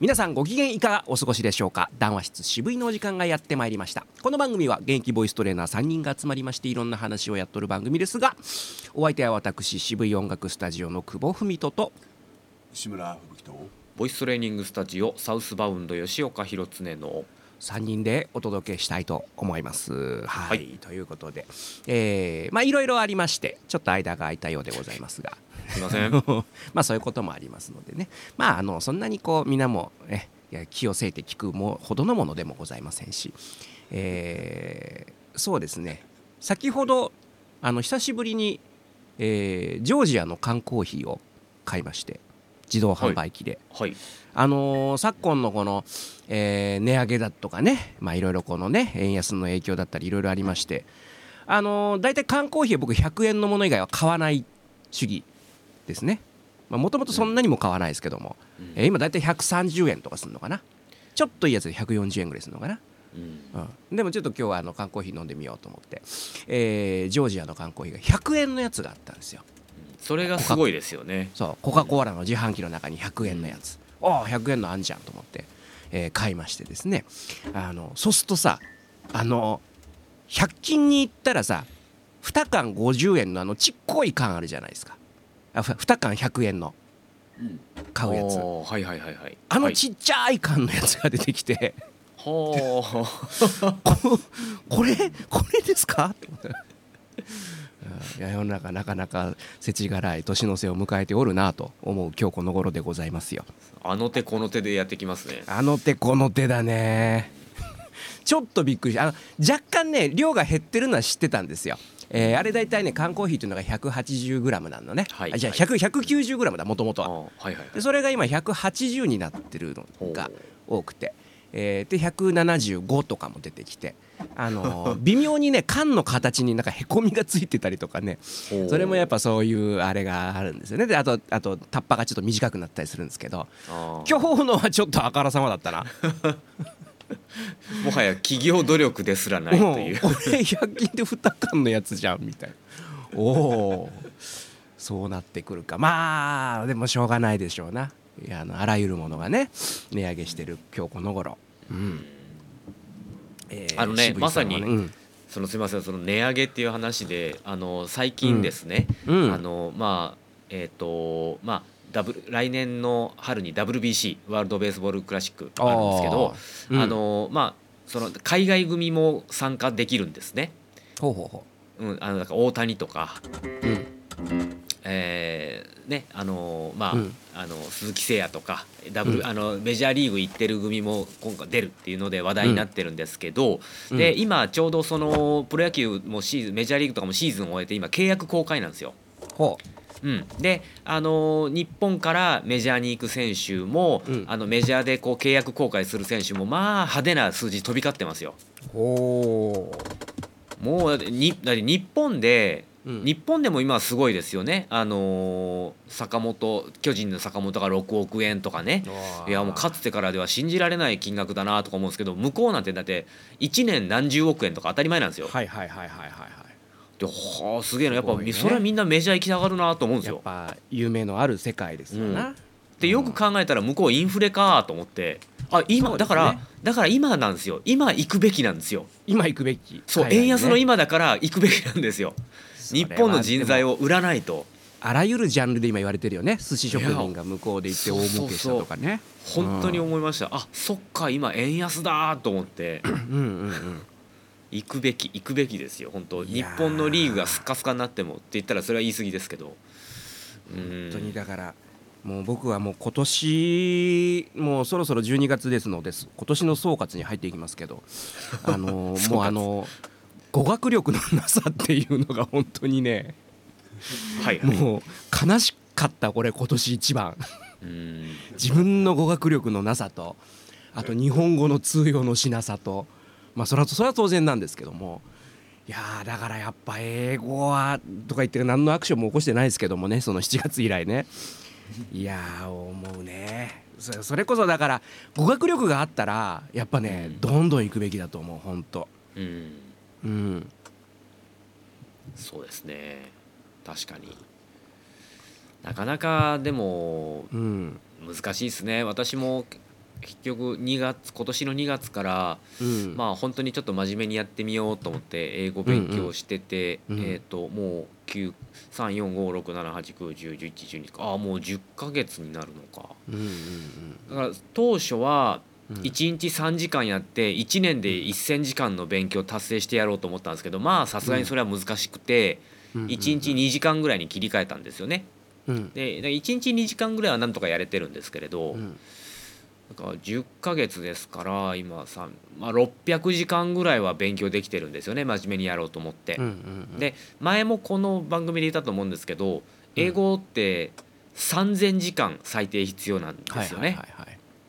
皆さんご機嫌いかがお過ごしでしょうか？談話室渋いのお時間がやってまいりました。この番組は現役ボイストレーナー3人が集まりましていろんな話をやっとる番組ですがお相手は私渋い音楽スタジオの久保文人と石村吹雪とボイストレーニングスタジオサウスバウンド吉岡弘恒の3人でお届けしたいと思います。はい、はい。ということで、えーまあいろいろありましてちょっと間が空いたようでございますがすいません。まあそういうこともありますのでね。まああのそんなにこう皆もえ気をせいて聞くもほどのものでもございませんし、えーそうですね。先ほどあの久しぶりに、えージョージアの缶コーヒーを買いまして自動販売機で。はい。あのー昨今のこの、えー値上げだとかねまあいろいろこのね円安の影響だったりいろいろありまして。あのー大体缶コーヒーは僕100円のもの以外は買わない主義ですね。もともとそんなにも買わないですけども、うん。えー今大体130円とかするのかな。ちょっといいやつで140円ぐらいするのかな、うん。うん、でもちょっと今日はあの缶コーヒー飲んでみようと思って、えージョージアの缶コーヒーが100円のやつがあったんですよ。それがすごいですよね。そうコカ・コーラの自販機の中に100円のやつ、ああ100円のあんじゃんと思って、えー買いましてですね。あのそうするとさあの100均に行ったらさ2缶50円のあのちっこい缶あるじゃないですかあふ2缶100円の。買うやつ。はいはいはいはい。あのはい。ちっちゃい缶のやつが出てきて、ほー。ここれこれですか？っていや世の中なかなか世知辛い年の瀬を迎えておるなと思う今日この頃でございますよ。あの手この手でやってきますね。あの手この手だね。ちょっとびっくりしたあの若干ね量が減ってるのは知ってたんですよえーあれ大体ね缶コーヒーというのが 180g なのね、はい。あじゃあ100 190g だもともとあは。ーはいはいでそれが今180になってるのがほ多くて、えーで175とかも出てきて、あのー 微妙にね缶の形になんかへこみがついてたりとかね。それもやっぱそういうあれがあるんですよね。であとあとタッパがちょっと短くなったりするんですけど。今日のはちょっとあからさまだったな もはや企業努力ですらないという。もうこれ100均で2缶のやつじゃんみたいな。おおそうなってくるか。まあでもしょうがないでしょうな。いやあのあらゆるものがね値上げしてる今日この頃。うん。えーあのね渋井さんはまさにうん。そのすみませんその値上げっていう話であの最近ですね、うん。あのまあえっ、とまあダブル来年の春に WBC ワールド・ベースボール・クラシックあるんですけどあーうん。あのまあその海外組も参加できるんですね。ほうほうほう。ん、あのだから大谷とか、ううん。えーねあのまあ、うん。あの鈴木誠也とかダブル、うん。あのメジャーリーグ行ってる組も今回出るっていうので話題になってるんですけど、うん。で今ちょうどそのプロ野球もシーズンメジャーリーグとかもシーズンを終えて今契約公開なんですよ。ほうん、で、あの日本からメジャーに行く選手も、うん。あのメジャーでこう契約更改する選手もまあ派手な数字飛び交ってますよ。うほもうだってにだって日本で、う、うん。日本でも今すごいですよね、あのー坂本巨人の坂本が6億円とかね。いやもうかつてからでは信じられない金額だなとか思うんですけど向こうなんてだって1年何十億円とか当たり前なんですよ。はいはいはいはいはいはいではあすげえな。やっぱ、ね。それはみんなメジャー行きたがるなと思うんですよ。やっぱ夢のある世界ですよな、でよく考えたら向こうインフレかと思って。あ今、ね。だからだから今なんですよ。今行くべきなんですよ。今行くべき。そう、ね。円安の今だから行くべきなんですよ。日本の人材をを売らないと。あらゆるジャンルで今言われてるよね。寿司職人が向こうで行って大儲けしたとかね。本当に思いました。あそっか今円安だと思って。うんうんうん行くべき行くべきですよ本当。日本のリーグがスッカスカになってもって言ったらそれは言い過ぎですけど。うん。本当にだからもう僕はもう今年もうそろそろ12月ですので今年の総括に入っていきますけど。あのもうあの語学力のなさっていうのが本当にねはいはい。もう悲しかったこれ今年一番。うん。自分の語学力のなさとあと日本語の通用のしなさとまあそれはそれは当然なんですけどもいやーだからやっぱ英語はとか言って何のアクションも起こしてないですけどもねその7月以来ね。いやー思うね。そそれこそだから語学力があったらやっぱねうん。どんどん行くべきだと思う本当。うん。うん。そうですね。確かに。なかなかでもうん。難しいですね。私も結局2月今年の2月から、うん。まあ本当にちょっと真面目にやってみようと思って英語勉強してて、うんうんえっ、ともう9345678910112か。ああもう10ヶ月になるのか。うんうんだから当初はうん。1日3時間やって1年で1,000時間の勉強達成してやろうと思ったんですけどまあさすがにそれは難しくてうん1日2時間ぐらいに切り替えたんですよね。うん。で1日2時間ぐらいはなんとかやれてるんですけれど、うんだから10ヶ月ですから今さ、まあ、600時間ぐらいは勉強できてるんですよね真面目にやろうと思って。うんうんで前もこの番組で言ったと思うんですけど英語って3,000時間最低必要なんですよね。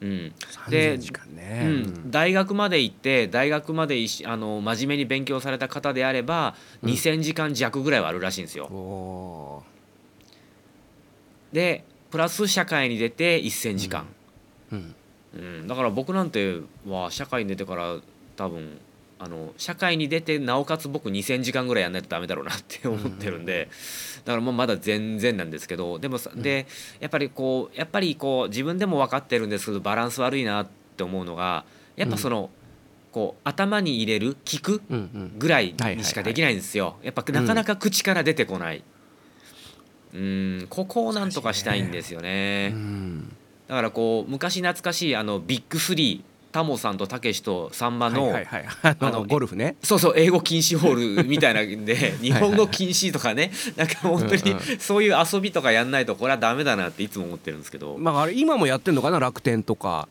うん。3000時間ね。うん、大学まで行って大学までいしあの真面目に勉強された方であればうん。2,000時間弱ぐらいはあるらしいんですよ。でプラス社会に出て1,000時間、ーうんうん。だから僕なんては社会に出てから多分あの社会に出てなおかつ僕2,000時間ぐらいやんないとダメだろうなって思ってるんで、だからもうまだ全然なんですけどでもさでやっぱりこうやっぱりこう自分でも分かってるんですけどバランス悪いなって思うのがやっぱその、こう頭に入れる聞くぐらいにしかできないんですよ。やっぱなかなか口から出てこない。うん、ここをなんとかしたいんですよね。うんだからこう昔懐かしいあのビッグスリータモさんとたけしとさんまの、はいはいはい。あのゴルフね。そうそう英語禁止ホールみたいなんで 日本語禁止とかね。なんか本当にうんうん。そういう遊びとかやんないとこれはダメだなっていつも思ってるんですけど、まああれ今もやってんのかな？楽天とか。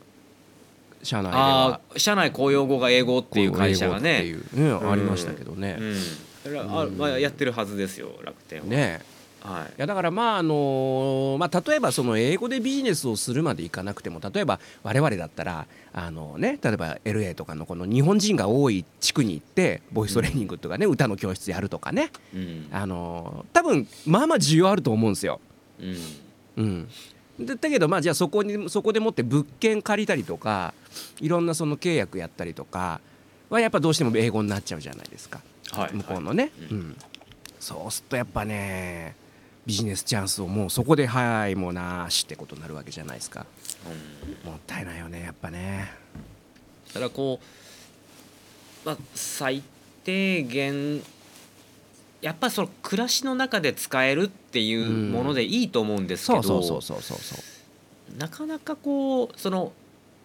社内であは。あ社内公用語が英語っていう会社がね。ねうん。ありましたけどね。うん。それはあまあ、やってるはずですよ楽天は。ねはい。いやだからまああのまあ例えばその英語でビジネスをするまでいかなくても例えば我々だったらあのね例えば LA とかのこの日本人が多い地区に行ってボイストレーニングとかね歌の教室やるとかね。うん。あの多分まあまあ需要あると思うんですよ。うん。うん、でだけどまあじゃあそこにそこでもって物件借りたりとかいろんなその契約やったりとかはやっぱどうしても英語になっちゃうじゃないですか。はい。向こうのね、ううん。そうするとやっぱねビジネスチャンスをもうそこではいもうなしってことになるわけじゃないですか。うん。もったいないよねやっぱね。だからこう、まあ、最低限やっぱその暮らしの中で使えるっていうものでいいと思うんですけどそうそうそうそうそう。そうなかなかこうその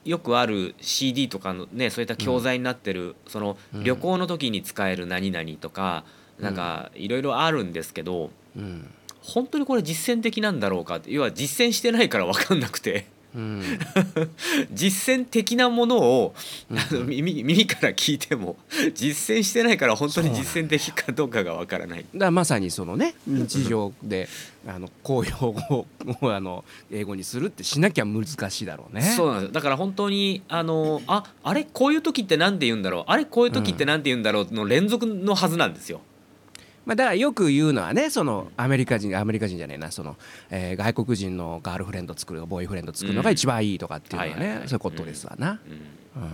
よくある CD とかのねそういった教材になってる、そのうん。旅行の時に使える何々とか、なんかいろいろあるんですけどうん本当にこれ実践的なんだろうかって要は実践してないから分かんなくて。うん 実践的なものをあの耳耳から聞いても実践してないから本当に実践的かどうかがわからない。だまさにそのね日常であの公用語を あの英語にするってしなきゃ難しいだろうね。そうなんですよだから本当にあのああれこういう時って何て言うんだろうあれこういう時って何て言うんだろうの連続のはずなんですよ。まあ、だからよく言うのはねそのアメリカ人アメリカ人じゃないなその、えー外国人のガールフレンド作るボーイフレンド作るのが一番いいとかっていうのはね、うんはいはいはい。そういうことですわな。うん。うん。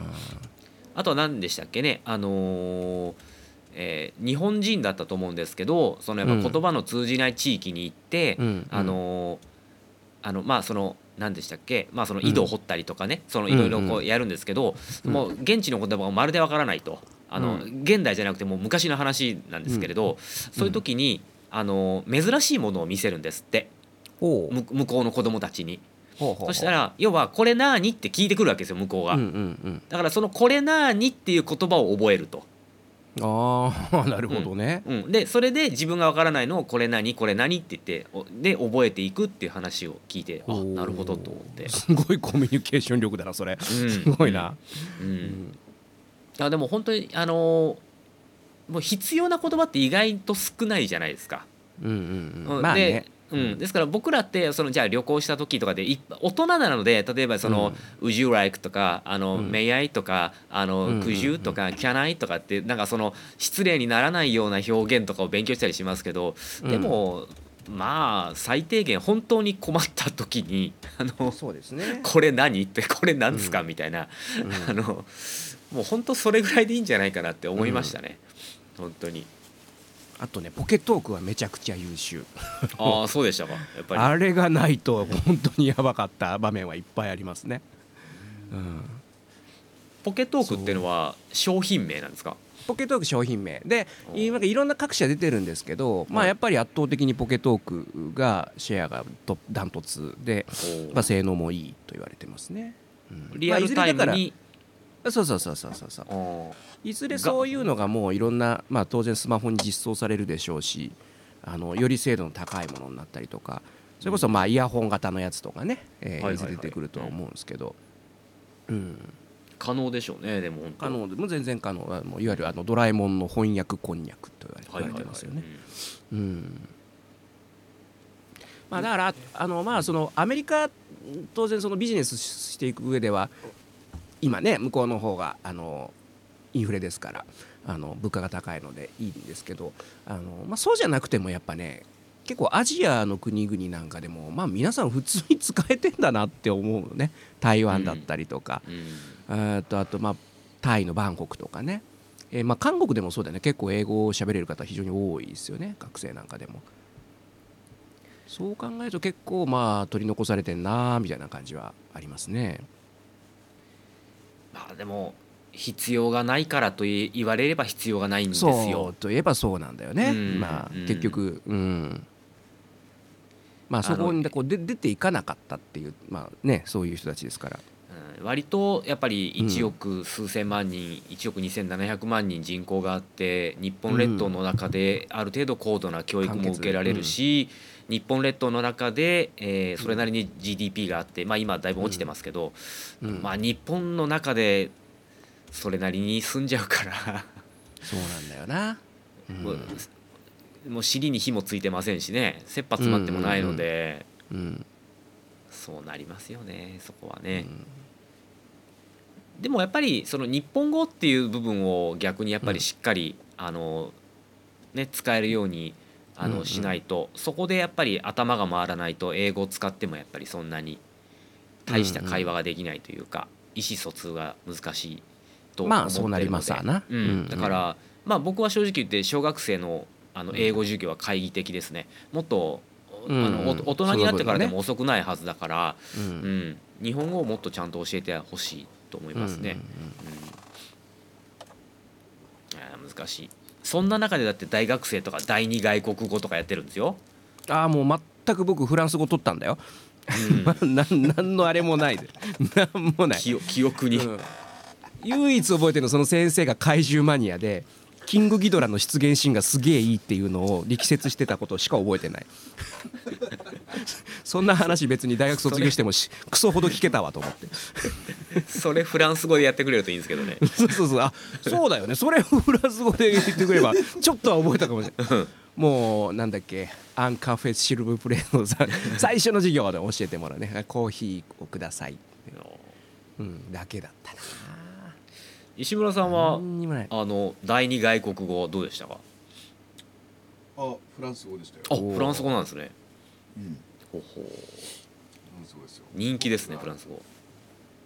あとは何でしたっけねあのーえー日本人だったと思うんですけどそのやっぱ言葉の通じない地域に行って、うんあのーあのまあその何でしたっけまあその井戸を掘ったりとかね、そのいろいろこうやるんですけど、うん。もう現地の言葉がまるでわからないとあの、う現代じゃなくてもう昔の話なんですけれど、そういう時にあの珍しいものを見せるんですってほうむ向こうの子供たちに。ほうほうそしたら要は「これなーに?」って聞いてくるわけですよ向こうが。うんうんうん、だからその「これなーに?」っていう言葉を覚えると。ああ なるほどね。うん、でそれで自分がわからないのを「これ何これ何?」って言っておで覚えていくっていう話を聞いてあなるほどと思って。すごいコミュニケーション力だなそれ。うんすごいな。ううんんあでも本当にあのーもう必要な言葉って意外と少ないじゃないですか。うんうんう。うんんまあねで。うん、ですから僕らってそのじゃあ旅行した時とかでい大人なので例えばその「Would you like?」とか「あのうん May I?」とか「あのうん Could you?」とか「Can I?」とかってなんかその失礼にならないような表現とかを勉強したりしますけどでも、まあ最低限本当に困った時に「あのそうですね。これ何?」って「これ何ですか?」うんみたいなうんあのもう本当それぐらいでいいんじゃないかなって思いましたね、本当に。あとねポケトークはめちゃくちゃ優秀。ああそうでしたか。やっぱり。あれがないと本当にやばかった場面はいっぱいありますね。うん、ポケトークっていうのは商品名なんですか？ポケトーク商品名。でおいろんな各社出てるんですけど、まあ、はいやっぱり圧倒的にポケトークがシェアがトダントツで、まあ、性能もいいと言われてますね。うん。リアルタイムにそうそうそうそうそうそう。いずれそういうのがもういろんな、まあ、当然スマホに実装されるでしょうしあのより精度の高いものになったりとかそれこそまあイヤホン型のやつとかね、えーはいずれ出てくるとは思うんですけど、うん、可能でしょうねでも可能でもう全然可能あのいわゆるあのドラえもんの翻訳こんにゃくと言われてますよね。うん。まあ、だからあの、まあ、そのアメリカ当然そのビジネスしていく上では今ね向こうの方があのインフレですからあの物価が高いのでいいんですけどあの、まあ、そうじゃなくてもやっぱね結構アジアの国々なんかでも、まあ、皆さん普通に使えてんだなって思うのね。台湾だったりとか、うんうん。えーとあとまあタイのバンコクとかね、えーまあ韓国でもそうだよね。結構英語を喋れる方非常に多いですよね。学生なんかでも。そう考えると結構まあ取り残されてんなみたいな感じはありますねまあでも必要がないからとい言われれば必要がないんですよ。といえばそうなんだ。よね、うん。まあうん結局う。んまあそこにこうで出ていかなかったっていうまあねそういう人たちですから。うん割とやっぱり1億数千万人、1億2700万人人口があって日本列島の中である程度高度な教育も受けられるし、日本列島の中で、えーそれなりに GDP があって、まあ、今だいぶ落ちてますけど、うん。まあ、日本の中でそれなりに住んじゃうから。そうなんだよな、うん。もう尻に火もついてませんしね。切羽詰まってもないので、うんそうなりますよねそこはね。うんでもやっぱりその日本語っていう部分を逆にやっぱりしっかり、あのね使えるようにあの、うんうん。しないとそこでやっぱり頭が回らないと英語を使ってもやっぱりそんなに大した会話ができないというか、意思疎通が難しいと思ってるので。まあそうなりますわな。うん。うんだから、まあ僕は正直言って小学生のあの英語授業は懐疑的ですね。もっと、うんあのお大人になってからでもそ遅くないはずだから、うん。うん、日本語をもっとちゃんと教えてほしいと思いますね。うん難しい。そんな中でだって大学生とか第二外国語とかやってるんですよ。ああもう全く僕フランス語取ったんだよ。うん、なんなんのあれもない。でなんもない、記記憶に、うん。唯一覚えてるのその先生が怪獣マニアでキングギドラの出現シーンがすげえいいっていうのを力説してたことしか覚えてない そんな話別に大学卒業してもしクソほど聞けたわと思って。それフランス語でやってくれるといいんですけどね。そうそうそう。あそうだよね。それをフランス語で言ってくれば ちょっとは覚えたかもしれない。もうなんだっけ。アンカフェシルブプレーのさ最初の授業で教えてもらうね。コーヒーをください、うん、だけだったな。石村さんはあの第二外国語どうでしたか？あフランス語でしたよ。あフランス語なんですね。うん。ほほう。フランス語ですよ。人気ですねフランス語。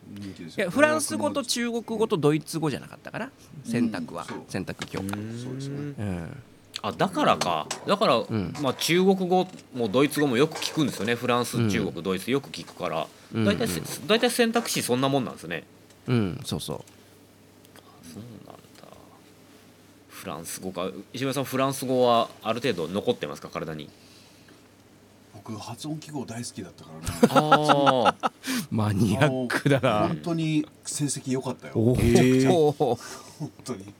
人気ですよ。いやフランス語と中国語とドイツ語じゃなかったかな？選択は、選択教。科そうですね。うん。あだからか。だから、ん。まあ、中国語もドイツ語もよく聞くんですよね。フランスうん中国ドイツよく聞くから。うん。大体せ大体選択肢そんなもんなんですね。うんそうそう。そうなんだ。フランス語か。石村さんフランス語はある程度残ってますか？体に僕発音記号大好きだったからね。ああマニアックだな。本当に成績良かったよ。おお、本当に。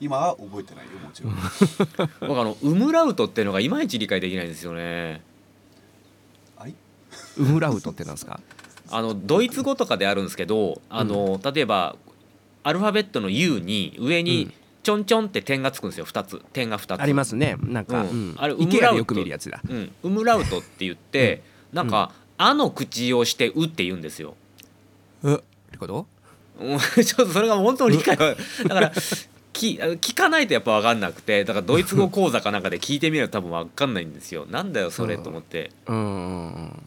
今は覚えてないよもちろん。僕あのウムラウトっていうのがいまいち理解できないんですよね。はい？ウムラウトってなんですか？あのドイツ語とかであるんですけどあの、例えばアルファベットの U に上うにんちょんちょんって点がつくんですよ2つ。点が2つ。ありますね。なんか、うん。うん。あれイケアでよく見るやつだ。うん、ウムラウトって言って、なんか「あ」の口をして「う」って言うんですよ。え？ってこと？うん。ちょっとそれが本当に理解はだからき聞かないとやっぱ分かんなくてだからドイツ語講座かなんかで聞いてみると多分分かんないんですよ。なんだよそれと思って。う。んうんうん。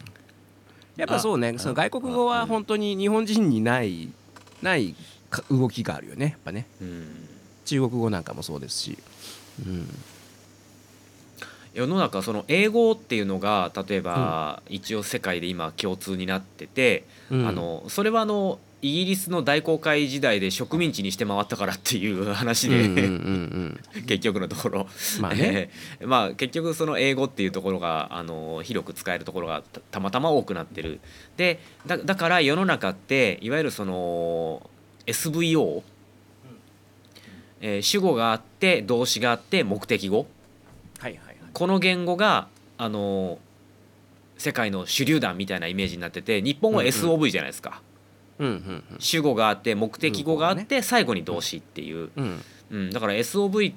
やっぱそうね。あその外国語は本当に日本人にないないか動きがあるよねやっぱね。うん中国語なんかもそうですし、うん、世の中その英語っていうのが例えば一応世界で今共通になってて、うん。あのそれはあのイギリスの大航海時代で植民地にして回ったからっていう 話で、結局のところ、まあね。えーまあ結局その英語っていうところがあの広く使えるところがたたまたま多くなってる。でだだから世の中っていわゆるその SVO、えー主語があって動詞があって目的語。はいはいはい。この言語があの世界の手榴弾みたいなイメージになってて日本はうんうん。SOV じゃないですか、うんうん主語があって目的語があって最後に動詞っていう、うん。うん。うん、だから SOV っ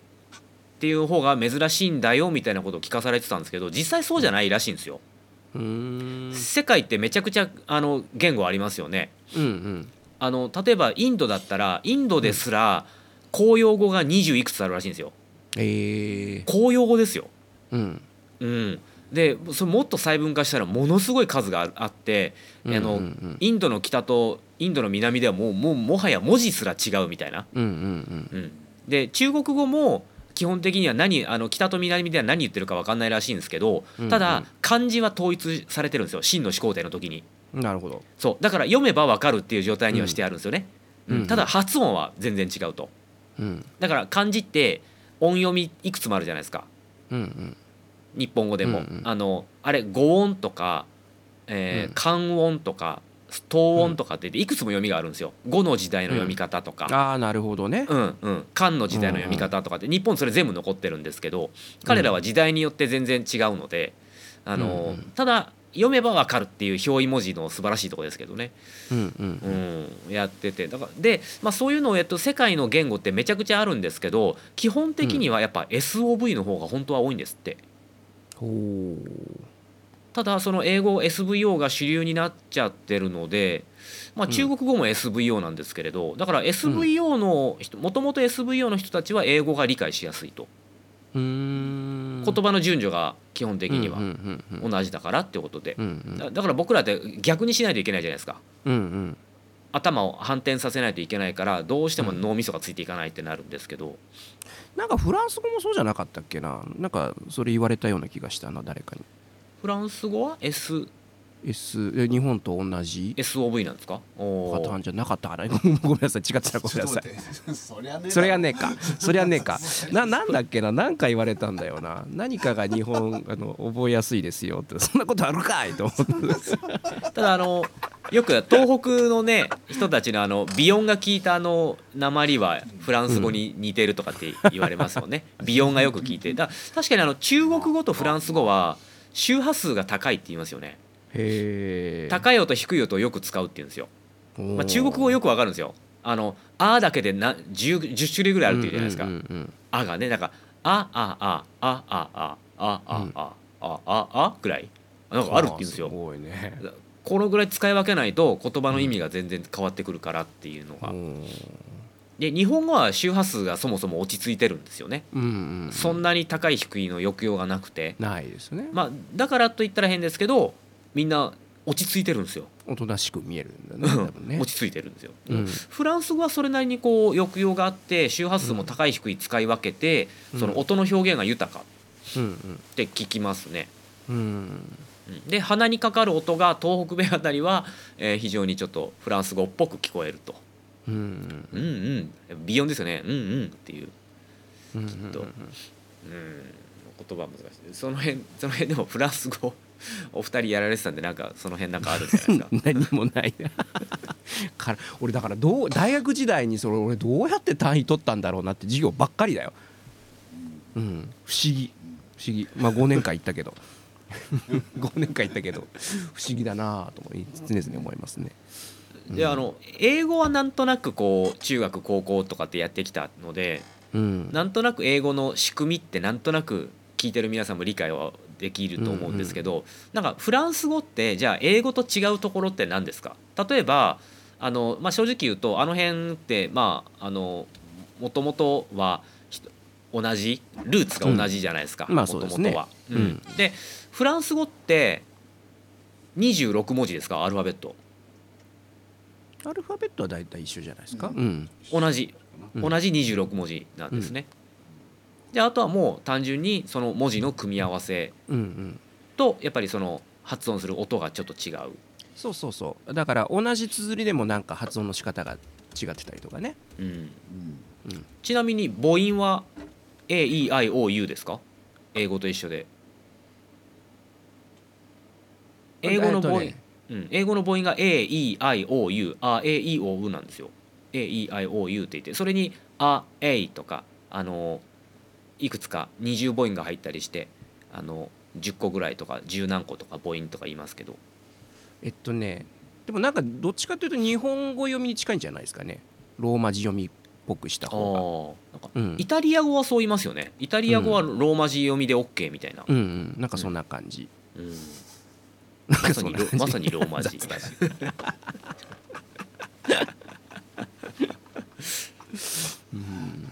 ていう方が珍しいんだよみたいなことを聞かされてたんですけど実際そうじゃないらしいんですよ。うーん。世界ってめちゃくちゃあの言語ありますよね。うんうん。あの例えばインドだったらインドですら公用語が20いくつあるらしいんですよ。えー。公用語ですよ。うん。うん、でそれもっと細分化したらものすごい数があってあの、うんうん。インドの北とインドの南ではもうもうもはや文字すら違うみたいな。うんうんうん、で中国語も基本的には何あの北と南では何言ってるか分かんないらしいんですけどただ漢字は統一されてるんですよ。真の始皇帝の時に。うんなるほど。そう。だから読めば分かるっていう状態にはしてあるんですよね、うんうん。うん。ただ発音は全然違うとうん。だから漢字って音読みいくつもあるじゃないですか。うんうん。日本語でも、うんうん。あのあれ語音とか、えーうん。漢音とか答音とかっていくつも読みがあるんですよ。語の時代の読み方とか、ああなるほどね。うんうん、漢の時代の読み方とかって日本それ全部残ってるんですけど彼らは時代によって全然違うのであの、うんうん。ただ読めばわかるっていう表意文字の素晴らしいところですけどね、うんうんうん、やってて。だからで、まあ、そういうのをやっと世界の言語ってめちゃくちゃあるんですけど基本的にはやっぱ SOV の方が本当は多いんですって。ほただその英語 SVO が主流になっちゃってるので、まあ、うん。中国語も SVO なんですけれどだから SVO の人もともと SVO の人たちは英語が理解しやすいと言葉の順序が基本的には同じだからってことで。だだから僕らって逆にしないといけないじゃないですか。頭を反転させないといけないからどうしても脳みそがついていかないってなるんですけど。なんかフランス語もそうじゃなかったっけな？なんかそれ言われたような気がしたな誰かに。フランス語は？S S え日本と同じ？SOV なんですか？パターンじゃなかったかな ごめんなさい。違ってたらごめんなさい。そりゃねえそれはねえか。それはねえか。ななんだっけな？何か言われたんだよな。何かが日本 あの覚えやすいですよって。そんなことあるかいと思って。ただあのよく東北のね人たちのあの鼻音が効いたあの鉛はフランス語に似てるとかって言われますもんね。鼻音がよく効いて。だ確かにあの中国語とフランス語は周波数が高いって言いますよね高い音低い音をよく使うって言うんですよ、まあ、中国語よくわかるんですよ。あの「あ」だけでな 10, 10種類ぐらいあるっていうじゃないですか。うんうんうん「あ」がねだから「ああああああああうんああああ」ぐらいなんかあるって言うんですよすねこのぐらい使い分けないと言葉の意味が全然変わってくるからっていうのが、うんで日本語は周波数がそもそも落ち着いてるんですよね、うんうんそんなに高い低いの抑揚がなくてないですねまあだからと言ったら変ですけどみんな落ち着いてるんですよ、おとなしく見えるんだね多分ね。落ち着いてるんですよ、うん。フランス語はそれなりにこう抑揚があって周波数も高い低い使い分けて、うん。その音の表現が豊かうんって聞きますね、うん。うん。うんで鼻にかかる音が東北米あたりは、えー非常にちょっとフランス語っぽく聞こえると。うんうん。うんビヨンですよね。うんうん。っていう、うんうんと。うん、言葉は難しい。その辺その辺でもフランス語お二人やられてたんでなんかその辺なんかあるんじゃないですか。何もない。から俺だからどう大学時代にそれ俺どうやって単位取ったんだろうなって授業ばっかりだよ、うん、不思議。不思議。まあ5年間行ったけど。5年間行ったけど。不思議だなと思い常々思いますね。であの英語はなんとなくこう中学高校とかってやってきたのでうん。なんとなく英語の仕組みってなんとなく聞いてる皆さんも理解はできると思うんですけど、なんかフランス語ってじゃあ英語と違うところって何ですか？例えばあの、まあ、正直言うとあの辺ってまああのもともとは同じルーツが同じじゃないですかもともとは。うん。うん。でフランス語って26文字ですか？アルファベット。アルファベットは大体一緒じゃないですか？うん。同じ。うん。同じ26文字なんですね。であとはもう単純にその文字の組み合わせとやっぱりその発音する音がちょっと違う。そうそうそう。だから同じ綴りでもなんか発音の仕方が違ってたりとかね。うん、うん。ちなみに母音は AEIOU ですか？英語と一緒で。英語の母音、えっとね。うん、英語の母音が AEIOU あ AEOU なんですよ。AEIOU って言ってそれに「あ」「A」とかあのいくつか二重母音が入ったりしてあの10個ぐらいとか10何個とか母音とか言いますけど。えっとねでもなんかどっちかというと日本語読みに近いんじゃないですかね。ローマ字読みっぽくしたあ方ーなんかがうん。イタリア語はそう言いますよね。イタリア語はローマ字読みで OK みたいな、うんうん。なんかそんな感じ、うん。まさにまさにローマ字雑だしうん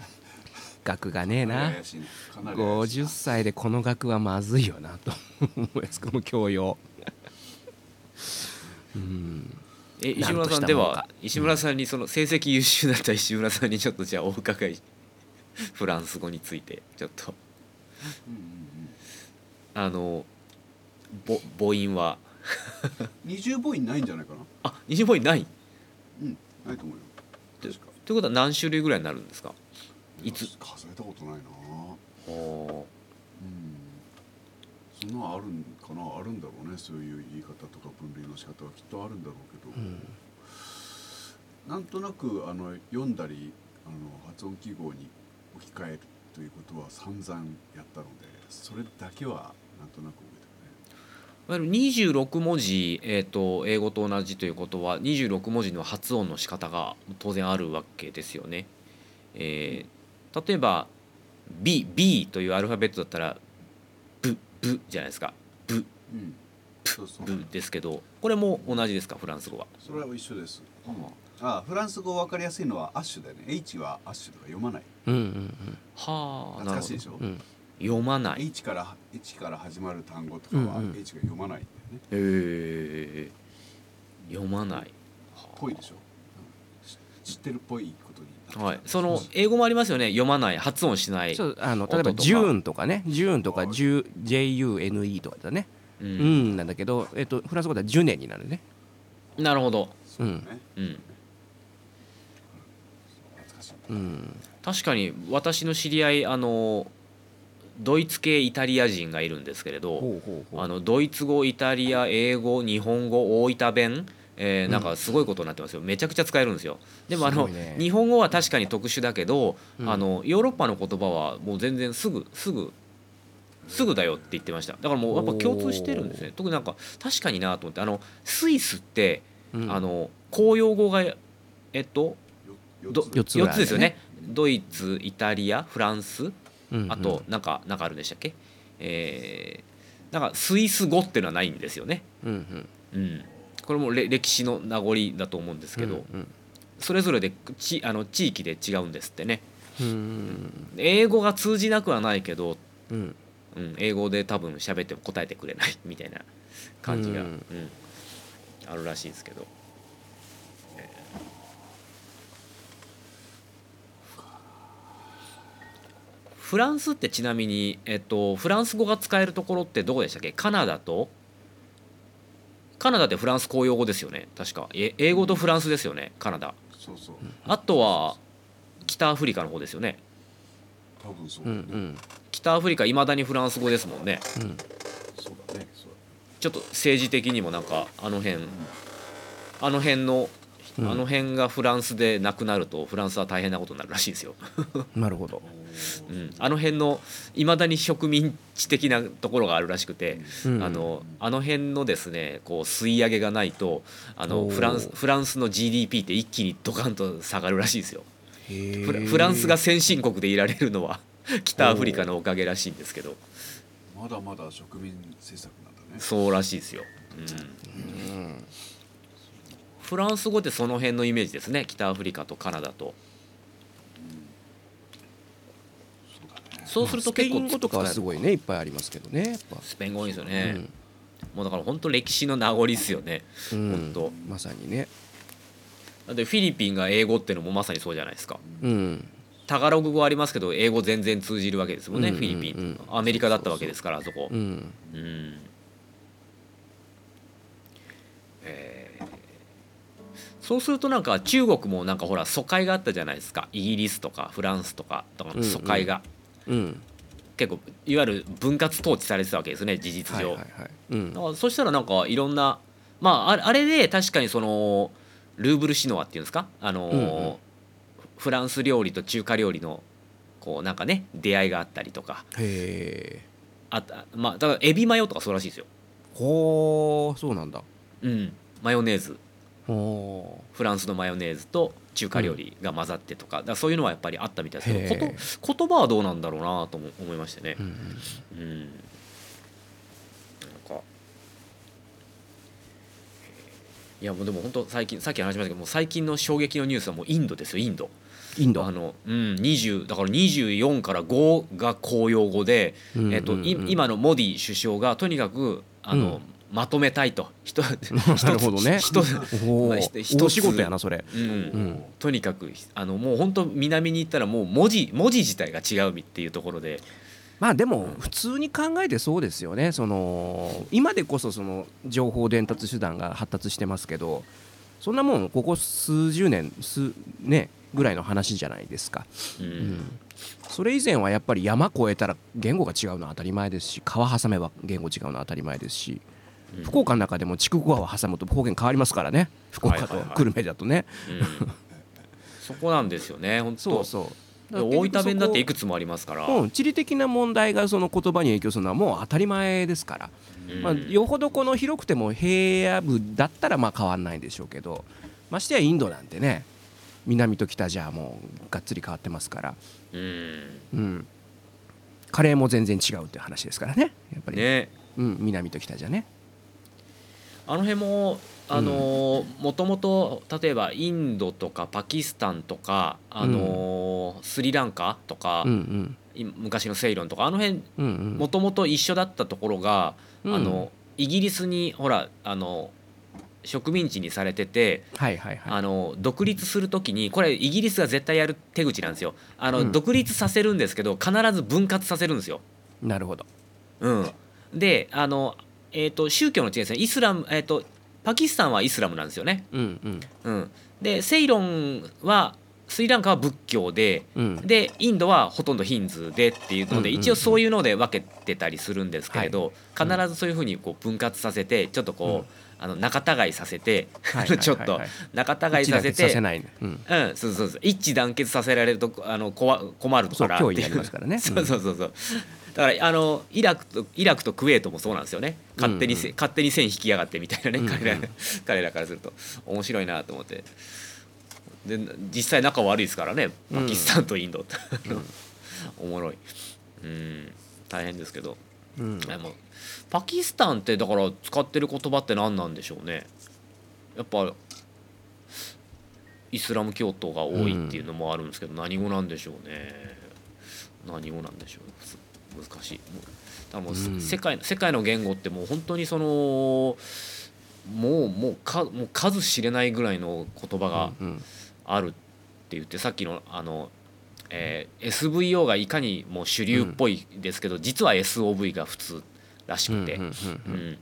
額がねえな。怪しいねかなり怪しい。50歳でこの額はまずいよなと思いますこの教養。うん。え石村さんでは石村さんにその成績優秀だった石村さんにちょっとじゃあお伺い。フランス語についてちょっと。あのぼ母音は。う ん二重母音ないんじゃないかな？あ二重母音ない。うんないと思うよ。ということは何種類ぐらいになるんですか？いつ？数えたことないな。おうん。そんなのあるんかな？あるんだろうね。そういう言い方とか分類の仕方はきっとあるんだろうけど、うん。なんとなくあの読んだりあの発音記号に置き換えるということは散々やったのでそれだけはなんとなく覚いわゆる26文字、えー、と英語と同じということは26文字の発音の仕方が当然あるわけですよね。えー例えば B, B というアルファベットだったらブブじゃないですか。ブうん。そうそう。ブですけどこれも同じですかフランス語は？それは一緒です、あフランス語分かりやすいのはアッシュだよね。H はアッシュとか読まない。うんうんはあなるほど。懐かしいでしょ、うん。読まない。H から H から始まる単語とかはうんうん。H が読まないんだよね、えー、読まない。ぽいでしょ、う知ってるっぽいことにはい、その英語もありますよね。読まない発音しない。そうあの例えばジューンとかね。ジューンとかはい。JUNE とかだね。ううんんなんだけど、えっと、フランス語ではジュネになるね。なるほど、そううん、うん。確かに私の知り合いあのドイツ系イタリア人がいるんですけれどあのドイツ語イタリア英語日本語大分弁えーなんかすごいことになってますよ。めちゃくちゃ使えるんですよ。でもあの、ね。日本語は確かに特殊だけど、うん。あのヨーロッパの言葉はもう全然すぐすぐすぐだよって言ってました。だからもうやっぱ共通してるんですね。特になんか確かになと思って。あのスイスって、うん。あの公用語がえっとどよ四つ四つぐらい4つですよね。ドイツイタリアフランスうんうん。あとなんかなんかあるんでしたっけ？えーなんかスイス語っていうのはないんですよね。うんうん。うん、これも歴史の名残だと思うんですけど、うんそれぞれでちあの地域で違うんですってね。英語が通じなくはないけど、うんうん、英語で多分喋っても答えてくれないみたいな感じが、うんあるらしいですけど。フランスってちなみに、えっと、フランス語が使えるところってどこでしたっけ？カナダとカナダってフランス公用語ですよね。確か。え英語とフランスですよね。カナダ。そうそう。あとは北アフリカの方ですよね。多分そううんうん。北アフリカいまだにフランス語ですもんね。うん。そうだね。そうちょっと政治的にもなんかあの辺あの辺のあうん。の辺がフランスでなくなるとフランスは大変なことになるらしいですよ。なるほど。だうん、あの辺のいまだに植民地的なところがあるらしくて、うん。あのあの辺のですねこう吸い上げがないとあのフランスフランスの GDP って一気にドカンと下がるらしいですよ。へフラフランスが先進国でいられるのは 北アフリカのおかげらしいんですけど。まだまだ植民政策なんだね。そうらしいですよ。うん。うん。フランス語ってその辺のイメージですね。北アフリカとカナダとそうだねそうするとスペ結構イン語とかはすごいねいっぱいありますけどねやっぱ。スペイン語多いですよね、もうだから本当歴史の名残ですよね。うん。本当。まさにね。だってフィリピンが英語っていうのもまさにそうじゃないですか。うん。タガログ語ありますけど英語全然通じるわけですもんね、うんフィリピン、うんアメリカだったわけですからあそこ。うん。うん。えそうするとなんか中国もなんかほら疎開があったじゃないですか。イギリスとかフランスとかとかの疎開が、うん結構いわゆる分割統治されてたわけですね事実上、はいはいはい。うん。だからそしたらなんかいろんなまああれで確かにそのルーブルシノワっていうんですか？あのー、うんうん。フランス料理と中華料理のこうなんかね出会いがあったりとか。へえあったまあだからエビマヨとかそうらしいですよ。ほうそうなんだ。うん。マヨネーズ。ほフランスのマヨネーズと中華料理が混ざってとか,、だそういうのはやっぱりあったみたいですけどへこと言葉はどうなんだろうなとも思いましてね。う、うんうん。うん、なんかいやもうでも本当最近さっき話しましたけどもう最近の衝撃のニュースはもうインドですよインド。インド？あの、うん、20だから24から5が公用語で、えっと、い今のモディ首相がとにかくあの、うんまとめたいと。人 なるほどね。一一仕事やなそれ。うん。うん。とにかくあのもう本当南に行ったらもう文字文字自体が違うっていうところで。まあでも普通に考えてそうですよね。その今でこそその情報伝達手段が発達してますけどそんなもんここ数十年数ねぐらいの話じゃないですか、うん。うん。それ以前はやっぱり山越えたら言語が違うのは当たり前ですし川挟めば言語違うのは当たり前ですし。うん福岡の中でも筑後川を挟むと方言変わりますからね。福岡と久留米だとね、うん。そこなんですよね。本当。そうそう。で大分弁だっていくくつもありますから、うん、地理的な問題がその言葉に影響するのはもう当たり前ですから、うん。まあ、よほどこの広くても平野部だったらまあ変わんないんでしょうけど。ましてやインドなんてね南と北じゃもうがっつり変わってますから、うん。うん、カレーも全然違うっていう話ですからね。やっぱり、ね。うん、南と北じゃね。あの辺もあのもともと例えばインドとかパキスタンとかあのースリランカとか、うんうん。い昔のセイロンとかあの辺もともと一緒だったところが、うん。あのイギリスにほらあの植民地にされててはいはいはい。あの独立する時にこれイギリスが絶対やる手口なんですよ。あの、うん。独立させるんですけど必ず分割させるんですよ。なるほど。うん、であの、えー、と宗教の違いですね。イスラム、えー、とパキスタンはイスラムなんですよね。うんうん。うん、でセイロンはスリランカは仏教でうん。でインドはほとんどヒンズーでっていうので、一応そういうので分けてたりするんですけれど、はい。必ずそういうふうにこう分割させてちょっとこう、うん。あの仲違いさせて、はいちょっと仲違いさせてうん、うん、そうそうそう。一致団結させられるとあの困困るからっていう。そうそうそうそうだからあのイラクとイラクとクウェートもそうなんですよね。勝手にせ、うん勝手に線引きやがってみたいなね、うんうん。彼ら彼らからすると。面白いなと思って。で実際仲悪いですからね。パキスタンとインド。って、おもろい。うん。大変ですけど。うん。でもパキスタンってだから使ってる言葉って何なんでしょうね。やっぱイスラム教徒が多いっていうのもあるんですけど、何語なんでしょうね。何語なんでしょう。す難しい。もううん世界世界の言語ってもう本当にそのもうもうかもう数知れないぐらいの言葉がうんあるって言ってさっきのあの、えー SVO がいかにもう主流っぽいですけど、実は SOV が普通らしくて、うんうんうんうん。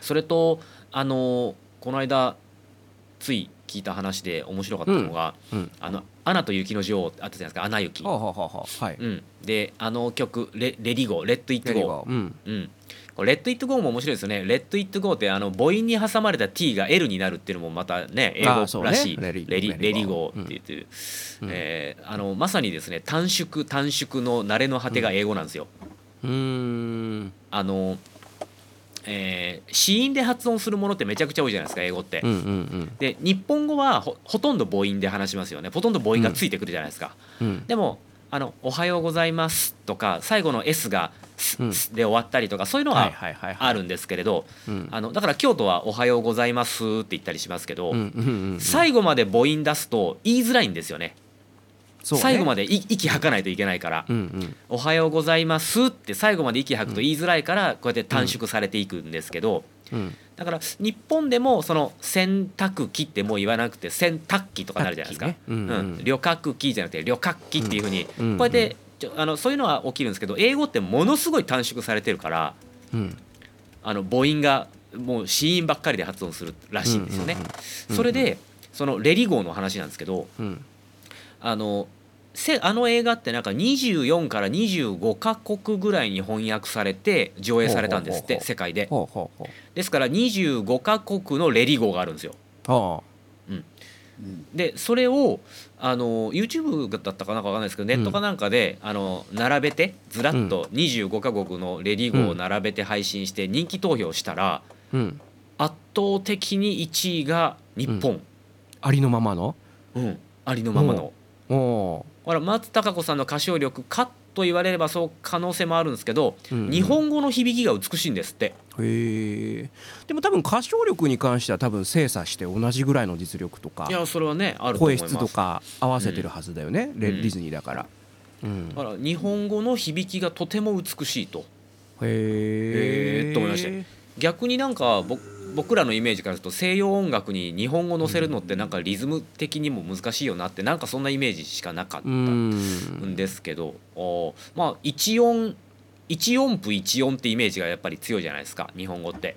それとあのこの間つい聞いた話で面白かったのがうん「あのアナと雪の女王」あったじゃないですか「アナ雪」はい。うん、であの曲レ「Let It Go」「Let It Go」うん。うん、これレッド・イット・ゴーも面白いですよね。レッド・イット・ゴーってあの母音に挟まれた T が L になるっていうのもまたね英語らしい、レリレリレリレリゴゴーーって言ってる、うん。えーあのまさにですね短縮短縮の慣れの果てが英語なんですよ。うーん。あのえー子音で発音するものってめちゃくちゃ多いじゃないですか英語って。うんうんで日本語はほほとんど母音で話しますよね。ほとんど母音がついてくるじゃないですか。うん。うんでもあの「おはようございます」とか最後の S が「すうん。す」で終わったりとかそういうのはいははいはいはい。あるんですけれど、うん。あのだから京都は「おはようございます」って言ったりしますけど、うんうんうんうん。最後まで母音出すと言いづらいんですよねね。最後までい息吐かないといけないからうんうん「おはようございます」って最後まで息吐くと言いづらいからこうやって短縮されていくんですけど、うん。だから日本でもその洗濯機ってもう言わなくて洗濯機とかなるじゃないですか、ね。うんうん。旅客機じゃなくて旅客機っていうふうにうんこうやってあのそういうのは起きるんですけど英語ってものすごい短縮されてるからうん。あの母音がもう子音ばっかりで発音するらしいんですよね。うん。それでそのレリ号の話なんですけどうんあのせあの映画ってなんか24から25カ国ぐらいに翻訳されて上映されたんですって世界で。ですから25カ国のレリ号があるんですよ。でそれをあの YouTube だったかなんかわかんないですけどネットかなんかで、あの並べてずらっと25カ国のレディー号を並べて配信して人気投票したら、圧倒的に1位が日本、ありのままの？うん。ありのままの。ほら松たか子さんの歌唱力かと言われればそう可能性もあるんですけど、ー、うんうん。日本語の響きが美しいんですって。へえ。でも多分歌唱力に関しては多分精査して同じぐらいの実力とかいやそれはねあると思い声ます。質とか合わせてるはずだよね、レうん。ディズニーだから、うん、だから日本語の響きがとても美しいと。へえ。と思いました逆になんか僕僕らのイメージからすると西洋音楽に日本語乗せるのってなんかリズム的にも難しいよなってなんかそんなイメージしかなかったうんんですけど、まあ一音一音符一音ってイメージがやっぱり強いじゃないですか日本語って。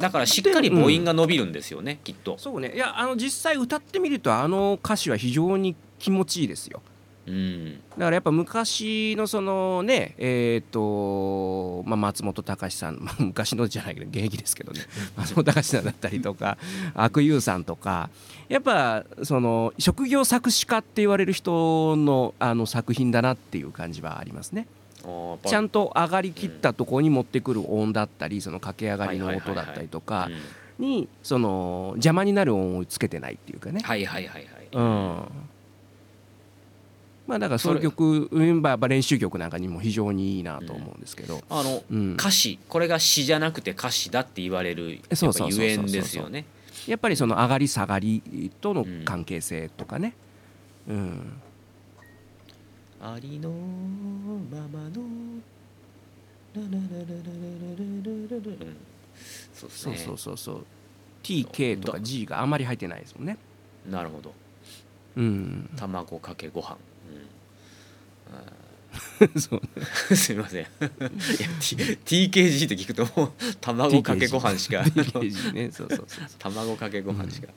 だからしっかり母音が伸びるんですよね、きっと。そうね。いやあの実際歌ってみるとあの歌詞は非常に気持ちいいですようんだからやっぱ昔のそのねえっ、と、まあ、松本隆さん、まあ、昔のじゃないけど現役ですけどね松本隆さんだったりとか阿久悠さんとかやっぱその職業作詞家って言われる人のあの作品だなっていう感じはありますね。ちゃんと上がりきったところに持ってくる音だったりその駆け上がりの音だったりとかうんにその邪魔になる音をつけてないっていうかね。はいはいはいはい。うんまあだからそういう曲うんまあやっぱ練習曲なんかにも非常にいいなと思うんですけど、あのうん歌詞これが詩じゃなくて歌詞だって言われるゆえんですよね。やっぱりその上がり下がりとの関係性とかね、うんありのままのララララララララララうんそうですそうねそうそうそう TK とか G があまり入ってないですもんね。なるほどうん、卵かけご飯、そう。うん、すみません。いや、T、TKG って聞くともう卵かけご飯しか TKG ね。そうそうそうそう。卵かけご飯しか、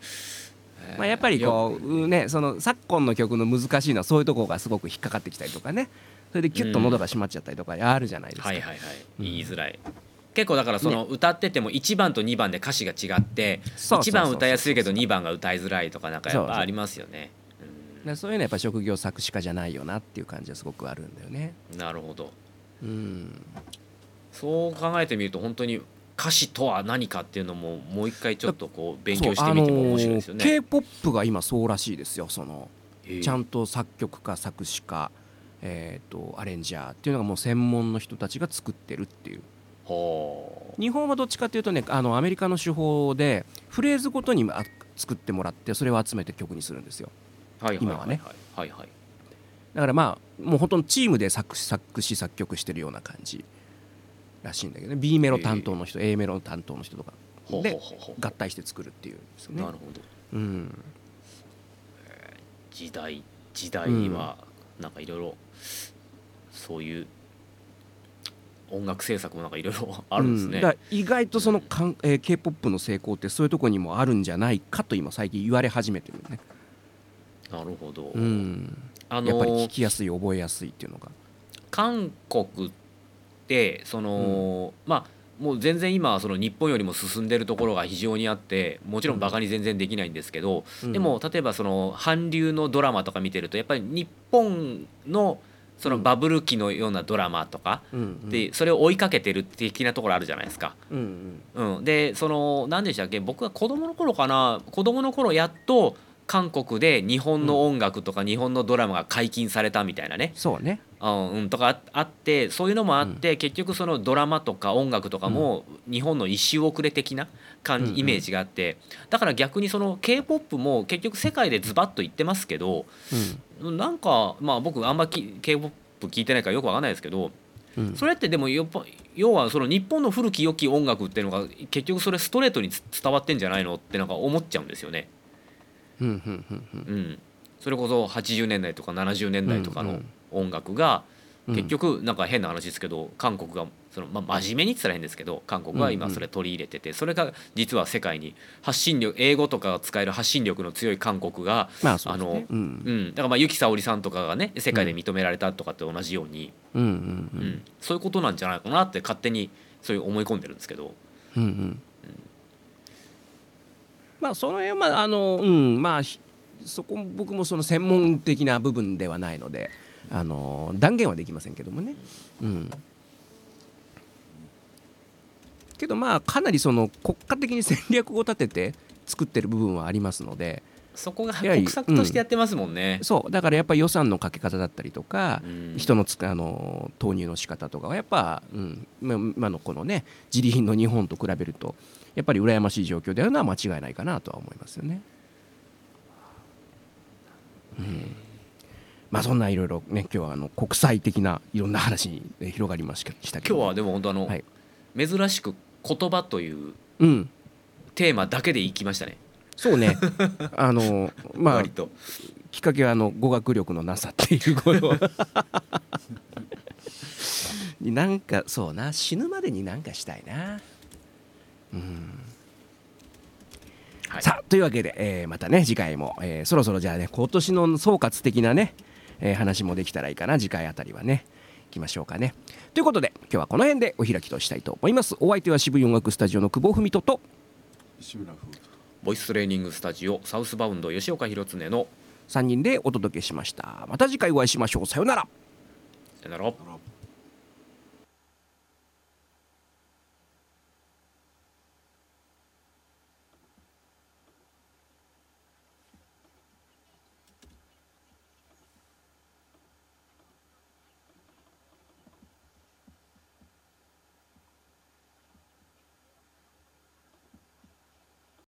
えーまあ、やっぱりこうねその昨今の曲の難しいのはそういうところがすごく引っかかってきたりとかね。それでキュッと喉が閉まっちゃったりとかあるじゃないですか。はいはいはい。うん。言いづらい、結構だからその歌ってても1番と2番で歌詞が違ってそうそうそうそう1番歌いやすいけど2番が歌いづらいとかなんかやっそうそう。ぱありますよね。だからそういうのはやっぱ職業作詞家じゃないよなっていう感じはすごくあるんだよね。うんなるほど。うん。そう考えてみると本当に歌詞とは何かっていうのももう一回ちょっとこう勉強してそうみても面白いですよあのね。K-POP が今そうらしいですよその。ちゃんと作曲家作詞家、えー、とアレンジャーっていうのがもう専門の人たちが作ってるっていう。は日本はどっちかっていうとねあのアメリカの手法でフレーズごとにあ作ってもらってそれを集めて曲にするんですよ今はねはいはい。はいだからまあもう本当にチームで作詞作詞作曲してるような感じらしいんだけどね。B メロ担当の人 A メロ担当の人とかで合体して作るっていうんですよね。なるほど。うん。時代時代にはなんかいろいろそういう音楽制作もなんかいろいろあるんですね。うん。意外とそのかん、えー、k p o p の成功ってそういうところにもあるんじゃないかと今最近言われ始めてるね、なるほど、うん、あやっぱり聞のきやすい覚えやすいっていうのが。韓国ってその、まあもう全然今はその日本よりも進んでるところが非常にあってもちろんバカに全然できないんですけど、うん。でも例えばその韓流のドラマとか見てるとやっぱり日本のそのバブル期のようなドラマとか、うん。うん。でそれを追いかけてる的なところあるじゃないですか。うん。うん。うん、でその何でしたっけ僕が子供の頃かな子供の頃やっと韓国で日本の音楽とか日本のドラマが解禁されたみたいなね、そうね。うんうん、とかああってそういうのもあって、結局そのドラマとか音楽とかも日本の一周遅れ的な感じ、うんうん。イメージがあって。だから逆にその k p o p も結局世界でズバッと言ってますけどなんかまあ僕あんま k p o p 聞いてないからよくわかんないですけどうん。うんそれってでもやっぱ要はその日本の古き良き音楽っていうのが結局それストレートにつ伝わってんじゃないのってなんか思っちゃうんですよね。うん。それこそ80年代とか70年代とかの音楽がうん結局なんか変な話ですけど韓国がその、まあ、真面目にって言ったら変ですけど韓国が今それ取り入れててそれが実は世界に発信力英語とかが使える発信力の強い韓国がまあのうん。うん、だからまあ由紀さおりさんとかがね世界で認められたとかって同じように、うん。そういうことなんじゃないかなって勝手にそういう思い込んでるんですけど。うんうんまあその辺はまああのうんまあひそこも僕もその専門的な部分ではないのであの断言はできませんけどもね。うん。けどまあかなりその国家的に戦略を立てて作ってる部分はありますので。そこが国策としてやってますもんね。そう。だからやっぱり予算のかけ方だったりとか、うん。人のつかあの投入の仕方とかはやっぱ、うん、ま今のこのね自利品の日本と比べるとやっぱり羨ましい状況であるのは間違いないかなとは思いますよね。うん。まあそんないろいろね今日はあの国際的ないろんな話にね広がりましたけど今日はでも本当あの、はい。珍しく言葉といううん。テーマだけでいきましたね。そうね。あのまあ割と。きっかけはあの語学力のなさっていうこと。になんかそうな。死ぬまでになんかしたいなうん。はい。さあというわけで、えーまたね次回も、えーそろそろじゃあね今年の総括的なね、えー話もできたらいいかな。次回あたりはねいきましょうかね。ということで今日はこの辺でお開きとしたいと思います。お相手は渋い音楽スタジオの久保文人と志村ボイストレーニングスタジオサウスバウンド吉岡弘恒の3人でお届けしました。また次回お会いしましょう。さようなら。さよなら